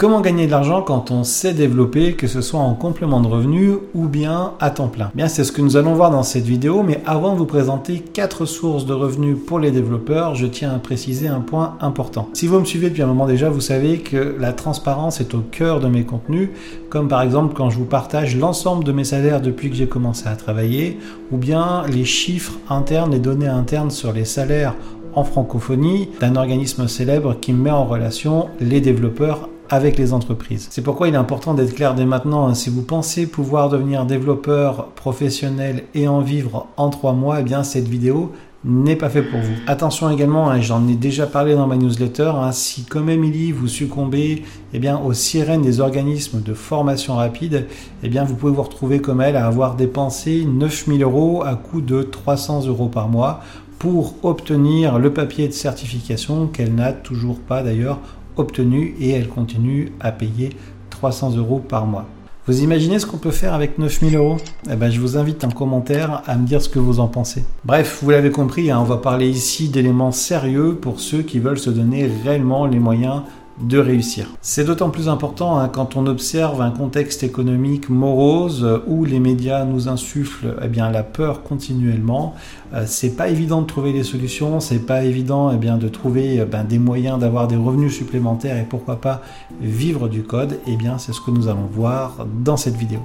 Comment gagner de l'argent quand on sait développer, que ce soit en complément de revenus ou bien à temps plein? Bien, c'est ce que nous allons voir dans cette vidéo, mais avant de vous présenter quatre sources de revenus pour les développeurs, je tiens à préciser un point important. Si vous me suivez depuis un moment déjà, vous savez que la transparence est au cœur de mes contenus, comme par exemple quand je vous partage l'ensemble de mes salaires depuis que j'ai commencé à travailler, ou bien les chiffres internes, les données internes sur les salaires en francophonie d'un organisme célèbre qui met en relation les développeurs avec les entreprises. C'est pourquoi il est important d'être clair dès maintenant. Hein. Si vous pensez pouvoir devenir développeur professionnel et en vivre en trois mois, eh bien cette vidéo n'est pas fait pour vous. Attention également, hein, j'en ai déjà parlé dans ma newsletter, hein, si comme Emily vous succombez eh bien, aux sirènes des organismes de formation rapide, eh bien, vous pouvez vous retrouver comme elle à avoir dépensé 9000 euros à coût de 300 euros par mois pour obtenir le papier de certification qu'elle n'a toujours pas d'ailleurs obtenu et elle continue à payer 300 euros par mois. Vous imaginez ce qu'on peut faire avec 9000 euros? Eh ben, Je vous invite en commentaire à me dire ce que vous en pensez. Bref, vous l'avez compris, hein, on va parler ici d'éléments sérieux pour ceux qui veulent se donner réellement les moyens de réussir. C'est d'autant plus important hein, quand on observe un contexte économique morose où les médias nous insufflent eh bien, la peur continuellement. Euh, c'est pas évident de trouver des solutions, c'est pas évident eh bien, de trouver eh ben, des moyens d'avoir des revenus supplémentaires et pourquoi pas vivre du code. Eh bien, c'est ce que nous allons voir dans cette vidéo.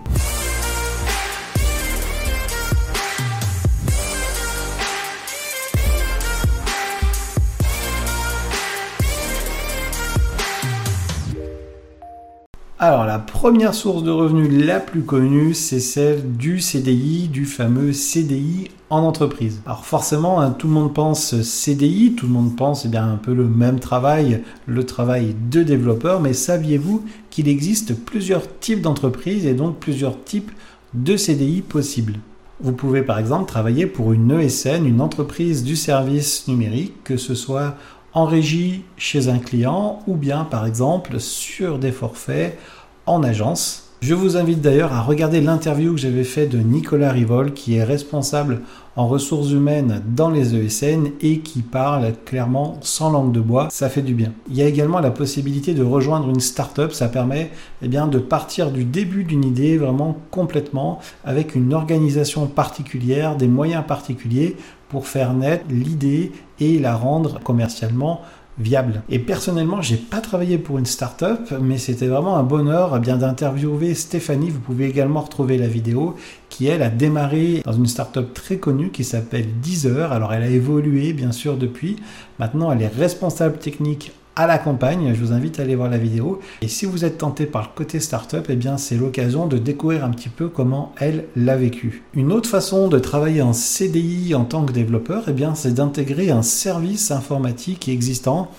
Alors la première source de revenus la plus connue, c'est celle du CDI, du fameux CDI en entreprise. Alors forcément, hein, tout le monde pense CDI, tout le monde pense eh bien un peu le même travail, le travail de développeur, mais saviez-vous qu'il existe plusieurs types d'entreprises et donc plusieurs types de CDI possibles? Vous pouvez par exemple travailler pour une ESN, une entreprise du service numérique, que ce soit en régie chez un client ou bien par exemple sur des forfaits en agence. Je vous invite d'ailleurs à regarder l'interview que j'avais fait de Nicolas Rivol qui est responsable en ressources humaines dans les ESN et qui parle clairement sans langue de bois, ça fait du bien. Il y a également la possibilité de rejoindre une start-up, ça permet eh bien, de partir du début d'une idée vraiment complètement avec une organisation particulière, des moyens particuliers pour faire naître l'idée et la rendre commercialement viable. Et personnellement, j'ai pas travaillé pour une start-up, mais c'était vraiment un bonheur eh bien d'interviewer Stéphanie. Vous pouvez également retrouver la vidéo qui elle a démarré dans une start-up très connue qui s'appelle Deezer. Alors elle a évolué bien sûr depuis. Maintenant, elle est responsable technique à la campagne. Je vous invite à aller voir la vidéo. Et si vous êtes tenté par le côté startup, eh bien c'est l'occasion de découvrir un petit peu comment elle l'a vécu. Une autre façon de travailler en CDI en tant que développeur, eh bien c'est d'intégrer un service informatique existant.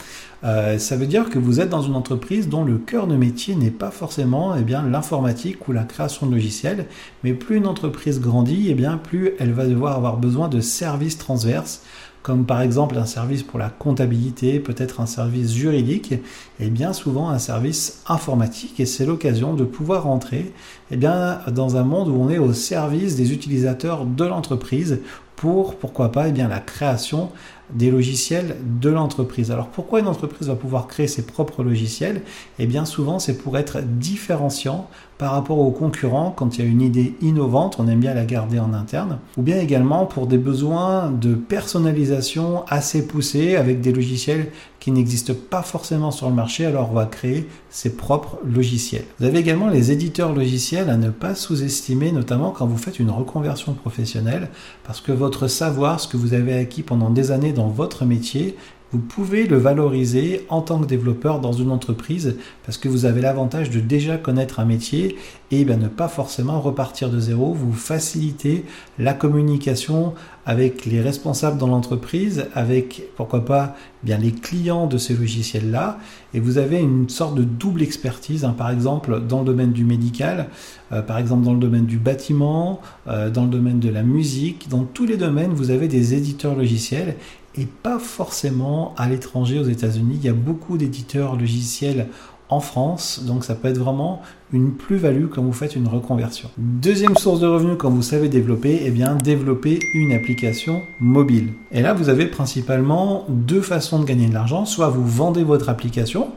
Euh, ça veut dire que vous êtes dans une entreprise dont le cœur de métier n'est pas forcément eh bien l'informatique ou la création de logiciels, mais plus une entreprise grandit, eh bien plus elle va devoir avoir besoin de services transverses comme par exemple un service pour la comptabilité, peut-être un service juridique, et bien souvent un service informatique. Et c'est l'occasion de pouvoir entrer eh bien, dans un monde où on est au service des utilisateurs de l'entreprise pour, pourquoi pas, eh bien, la création des logiciels de l'entreprise. Alors pourquoi une entreprise va pouvoir créer ses propres logiciels? Eh bien souvent c'est pour être différenciant par rapport aux concurrents quand il y a une idée innovante, on aime bien la garder en interne, ou bien également pour des besoins de personnalisation assez poussés avec des logiciels qui n'existent pas forcément sur le marché, alors on va créer ses propres logiciels. Vous avez également les éditeurs logiciels à ne pas sous-estimer, notamment quand vous faites une reconversion professionnelle, parce que votre savoir, ce que vous avez acquis pendant des années dans votre métier, vous pouvez le valoriser en tant que développeur dans une entreprise parce que vous avez l'avantage de déjà connaître un métier et bien, ne pas forcément repartir de zéro. Vous facilitez la communication avec les responsables dans l'entreprise, avec pourquoi pas bien les clients de ces logiciels-là, et vous avez une sorte de double expertise, hein. par exemple dans le domaine du médical, euh, par exemple dans le domaine du bâtiment, euh, dans le domaine de la musique, dans tous les domaines, vous avez des éditeurs logiciels et pas forcément à l'étranger, aux États-Unis. Il y a beaucoup d'éditeurs logiciels en France, donc ça peut être vraiment une plus-value quand vous faites une reconversion. Deuxième source de revenus quand vous savez développer, eh bien développer une application mobile. Et là, vous avez principalement deux façons de gagner de l'argent. Soit vous vendez votre application,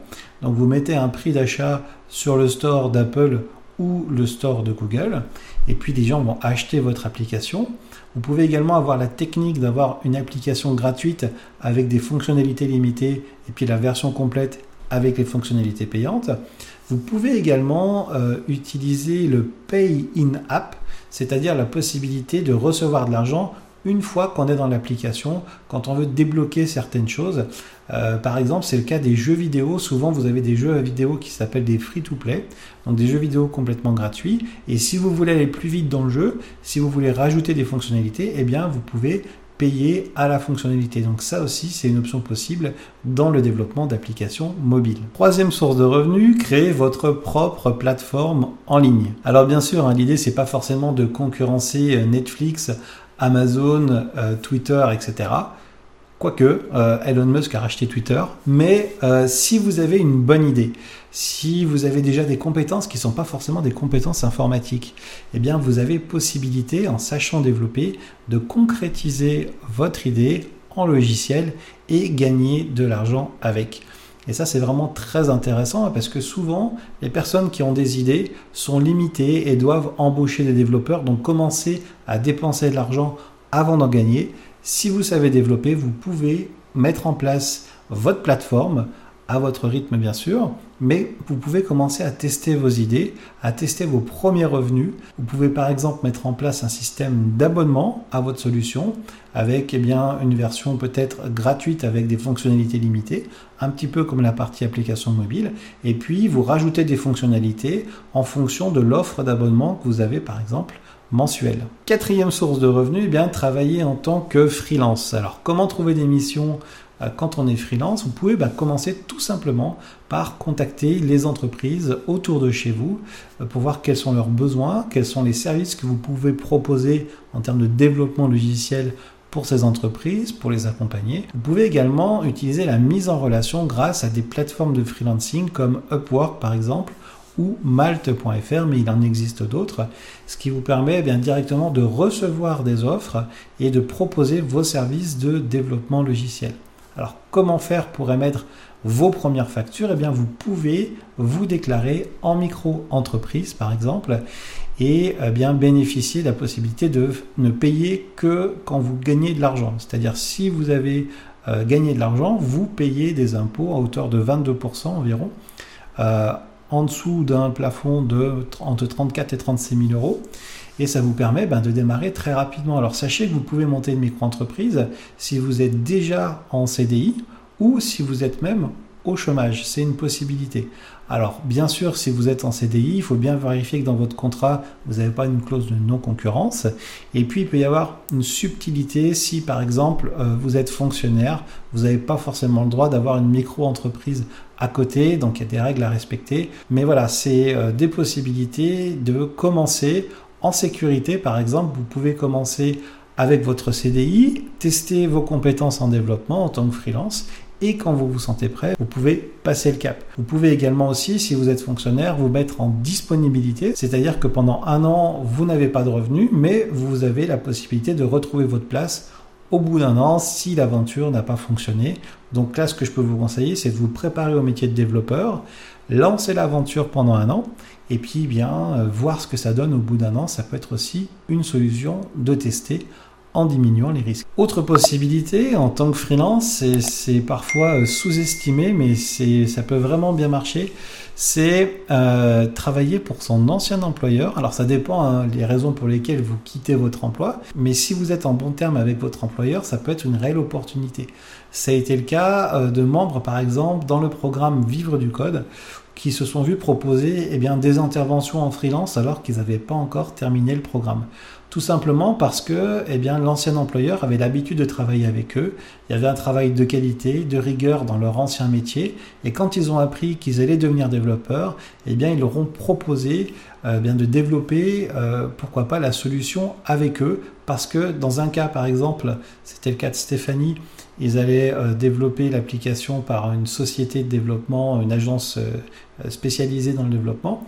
donc vous mettez un prix d'achat sur le store d'Apple ou le store de Google, et puis les gens vont acheter votre application. Vous pouvez également avoir la technique d'avoir une application gratuite avec des fonctionnalités limitées et puis la version complète avec les fonctionnalités payantes. Vous pouvez également euh, utiliser le Pay in App, c'est-à-dire la possibilité de recevoir de l'argent une fois qu'on est dans l'application, quand on veut débloquer certaines choses. Euh, par exemple, c'est le cas des jeux vidéo. Souvent, vous avez des jeux vidéo qui s'appellent des free-to-play, donc des jeux vidéo complètement gratuits. Et si vous voulez aller plus vite dans le jeu, si vous voulez rajouter des fonctionnalités, eh bien, vous pouvez payer à la fonctionnalité. Donc ça aussi, c'est une option possible dans le développement d'applications mobiles. Troisième source de revenus, créer votre propre plateforme en ligne. Alors bien sûr, hein, l'idée c'est pas forcément de concurrencer euh, Netflix, Amazon, euh, Twitter, etc. Quoique, euh, Elon Musk a racheté Twitter, mais si vous avez une bonne idée, si vous avez déjà des compétences qui ne sont pas forcément des compétences informatiques, eh bien vous avez possibilité, en sachant développer, de concrétiser votre idée en logiciel et gagner de l'argent avec. Et ça, c'est vraiment très intéressant parce que souvent, les personnes qui ont des idées sont limitées et doivent embaucher des développeurs, donc commencer à dépenser de l'argent avant d'en gagner. Si vous savez développer, vous pouvez mettre en place votre plateforme à votre rythme bien sûr, mais vous pouvez commencer à tester vos idées, à tester vos premiers revenus. Vous pouvez par exemple mettre en place un système d'abonnement à votre solution avec eh une version peut-être gratuite avec des fonctionnalités limitées, un petit peu comme la partie application mobile, et puis vous rajoutez des fonctionnalités en fonction de l'offre d'abonnement que vous avez par exemple mensuelle. Quatrième source de revenus, eh bien, travailler en tant que freelance. Alors comment trouver des missions quand on est freelance, vous pouvez bah, commencer tout simplement par contacter les entreprises autour de chez vous euh, pour voir quels sont leurs besoins, quels sont les services que vous pouvez proposer en termes de développement logiciel pour ces entreprises, pour les accompagner. Vous pouvez également utiliser la mise en relation grâce à des plateformes de freelancing comme Upwork par exemple ou malte.fr, mais il en existe d'autres, ce qui vous permet eh directement de recevoir des offres et de proposer vos services de développement logiciel. Alors comment faire pour émettre vos premières factures? Eh bien vous pouvez vous déclarer en micro-entreprise par exemple et eh bien bénéficier de la possibilité de ne payer que quand vous gagnez de l'argent. C'est-à-dire si vous avez euh, gagné de l'argent, vous payez des impôts à hauteur de 22% environ. Euh, en dessous d'un plafond de entre 34 et 36 000 euros et ça vous permet ben, de démarrer très rapidement. Alors sachez que vous pouvez monter une micro-entreprise si vous êtes déjà en CDI ou si vous êtes même au chômage. C'est une possibilité. Alors bien sûr, si vous êtes en CDI, il faut bien vérifier que dans votre contrat, vous n'avez pas une clause de non-concurrence. Et puis il peut y avoir une subtilité si par exemple euh, vous êtes fonctionnaire, vous n'avez pas forcément le droit d'avoir une micro-entreprise à côté, donc il y a des règles à respecter. Mais voilà, c'est euh, des possibilités de commencer en sécurité, par exemple, vous pouvez commencer avec votre CDI, tester vos compétences en développement en tant que freelance et quand vous vous sentez prêt, vous pouvez passer le cap. Vous pouvez également aussi, si vous êtes fonctionnaire, vous mettre en disponibilité, c'est-à-dire que pendant un an, vous n'avez pas de revenus, mais vous avez la possibilité de retrouver votre place au bout d'un an si l'aventure n'a pas fonctionné. Donc là, ce que je peux vous conseiller, c'est de vous préparer au métier de développeur, lancer l'aventure pendant un an, et puis bien euh, voir ce que ça donne au bout d'un an. Ça peut être aussi une solution de tester en diminuant les risques. Autre possibilité en tant que freelance, c'est parfois euh, sous-estimé, mais ça peut vraiment bien marcher, c'est euh, travailler pour son ancien employeur. Alors ça dépend hein, des raisons pour lesquelles vous quittez votre emploi, mais si vous êtes en bon terme avec votre employeur, ça peut être une réelle opportunité. Ça a été le cas euh, de membres, par exemple, dans le programme Vivre du Code, qui se sont vus proposer eh des interventions en freelance alors qu'ils n'avaient pas encore terminé le programme. Tout simplement parce que eh bien, l'ancien employeur avait l'habitude de travailler avec eux. Il y avait un travail de qualité, de rigueur dans leur ancien métier. Et quand ils ont appris qu'ils allaient devenir développeurs, eh bien, ils leur ont proposé euh, bien, de développer, euh, pourquoi pas, la solution avec eux. Parce que dans un cas, par exemple, c'était le cas de Stéphanie, ils allaient euh, développer l'application par une société de développement, une agence spécialisée dans le développement,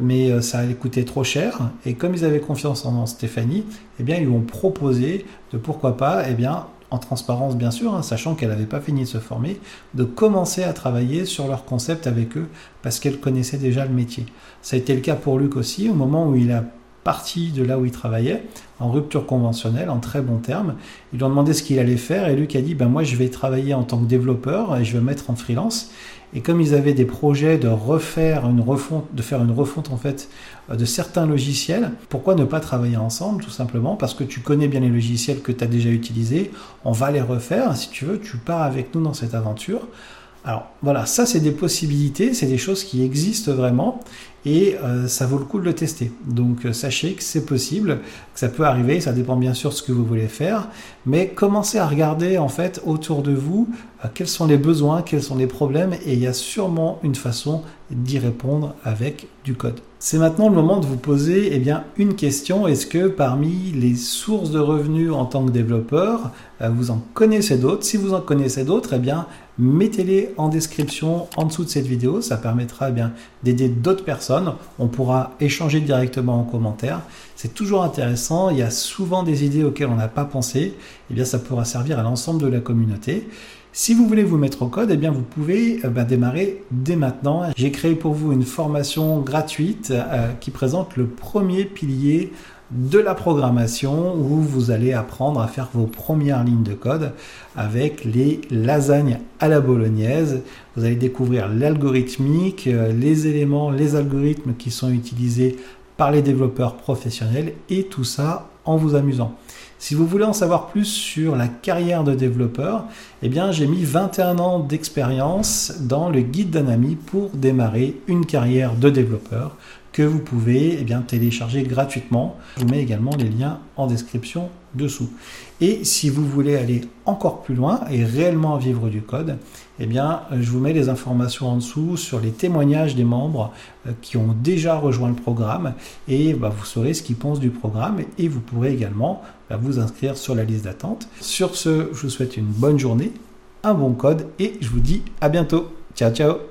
mais ça allait coûter trop cher. Et comme ils avaient confiance en Stéphanie, eh bien, ils lui ont proposé de pourquoi pas, eh bien, en transparence bien sûr, hein, sachant qu'elle n'avait pas fini de se former, de commencer à travailler sur leur concept avec eux parce qu'elle connaissait déjà le métier. Ça a été le cas pour Luc aussi, au moment où il a parti de là où il travaillait, en rupture conventionnelle, en très bons termes. Ils lui ont demandé ce qu'il allait faire et Luc a dit ben moi je vais travailler en tant que développeur et je vais mettre en freelance. Et comme ils avaient des projets de refaire une refonte, de faire une refonte en fait euh, de certains logiciels, pourquoi ne pas travailler ensemble tout simplement? Parce que tu connais bien les logiciels que tu as déjà utilisés, on va les refaire. Si tu veux, tu pars avec nous dans cette aventure. Alors voilà, ça c'est des possibilités, c'est des choses qui existent vraiment et euh, ça vaut le coup de le tester. Donc euh, sachez que c'est possible, que ça peut arriver, ça dépend bien sûr de ce que vous voulez faire, mais commencez à regarder en fait autour de vous euh, quels sont les besoins, quels sont les problèmes et il y a sûrement une façon d'y répondre avec du code. C'est maintenant le moment de vous poser eh bien, une question. Est-ce que parmi les sources de revenus en tant que développeur, vous en connaissez d'autres? Si vous en connaissez d'autres, eh mettez-les en description en dessous de cette vidéo. Ça permettra eh bien d'aider d'autres personnes. On pourra échanger directement en commentaire. C'est toujours intéressant. Il y a souvent des idées auxquelles on n'a pas pensé. Eh bien, ça pourra servir à l'ensemble de la communauté. Si vous voulez vous mettre au code, eh bien vous pouvez euh, bah, démarrer dès maintenant. J'ai créé pour vous une formation gratuite euh, qui présente le premier pilier de la programmation où vous allez apprendre à faire vos premières lignes de code avec les lasagnes à la bolognaise. Vous allez découvrir l'algorithmique, euh, les éléments, les algorithmes qui sont utilisés par les développeurs professionnels et tout ça en vous amusant. Si vous voulez en savoir plus sur la carrière de développeur, eh bien j'ai mis 21 ans d'expérience dans le guide d'un ami pour démarrer une carrière de développeur que vous pouvez eh bien, télécharger gratuitement. Je vous mets également les liens en description dessous. Et si vous voulez aller encore plus loin et réellement vivre du code, eh bien, je vous mets les informations en dessous sur les témoignages des membres euh, qui ont déjà rejoint le programme et bah, vous saurez ce qu'ils pensent du programme et vous pourrez également bah, vous inscrire sur la liste d'attente. Sur ce, je vous souhaite une bonne journée, un bon code et je vous dis à bientôt. Ciao ciao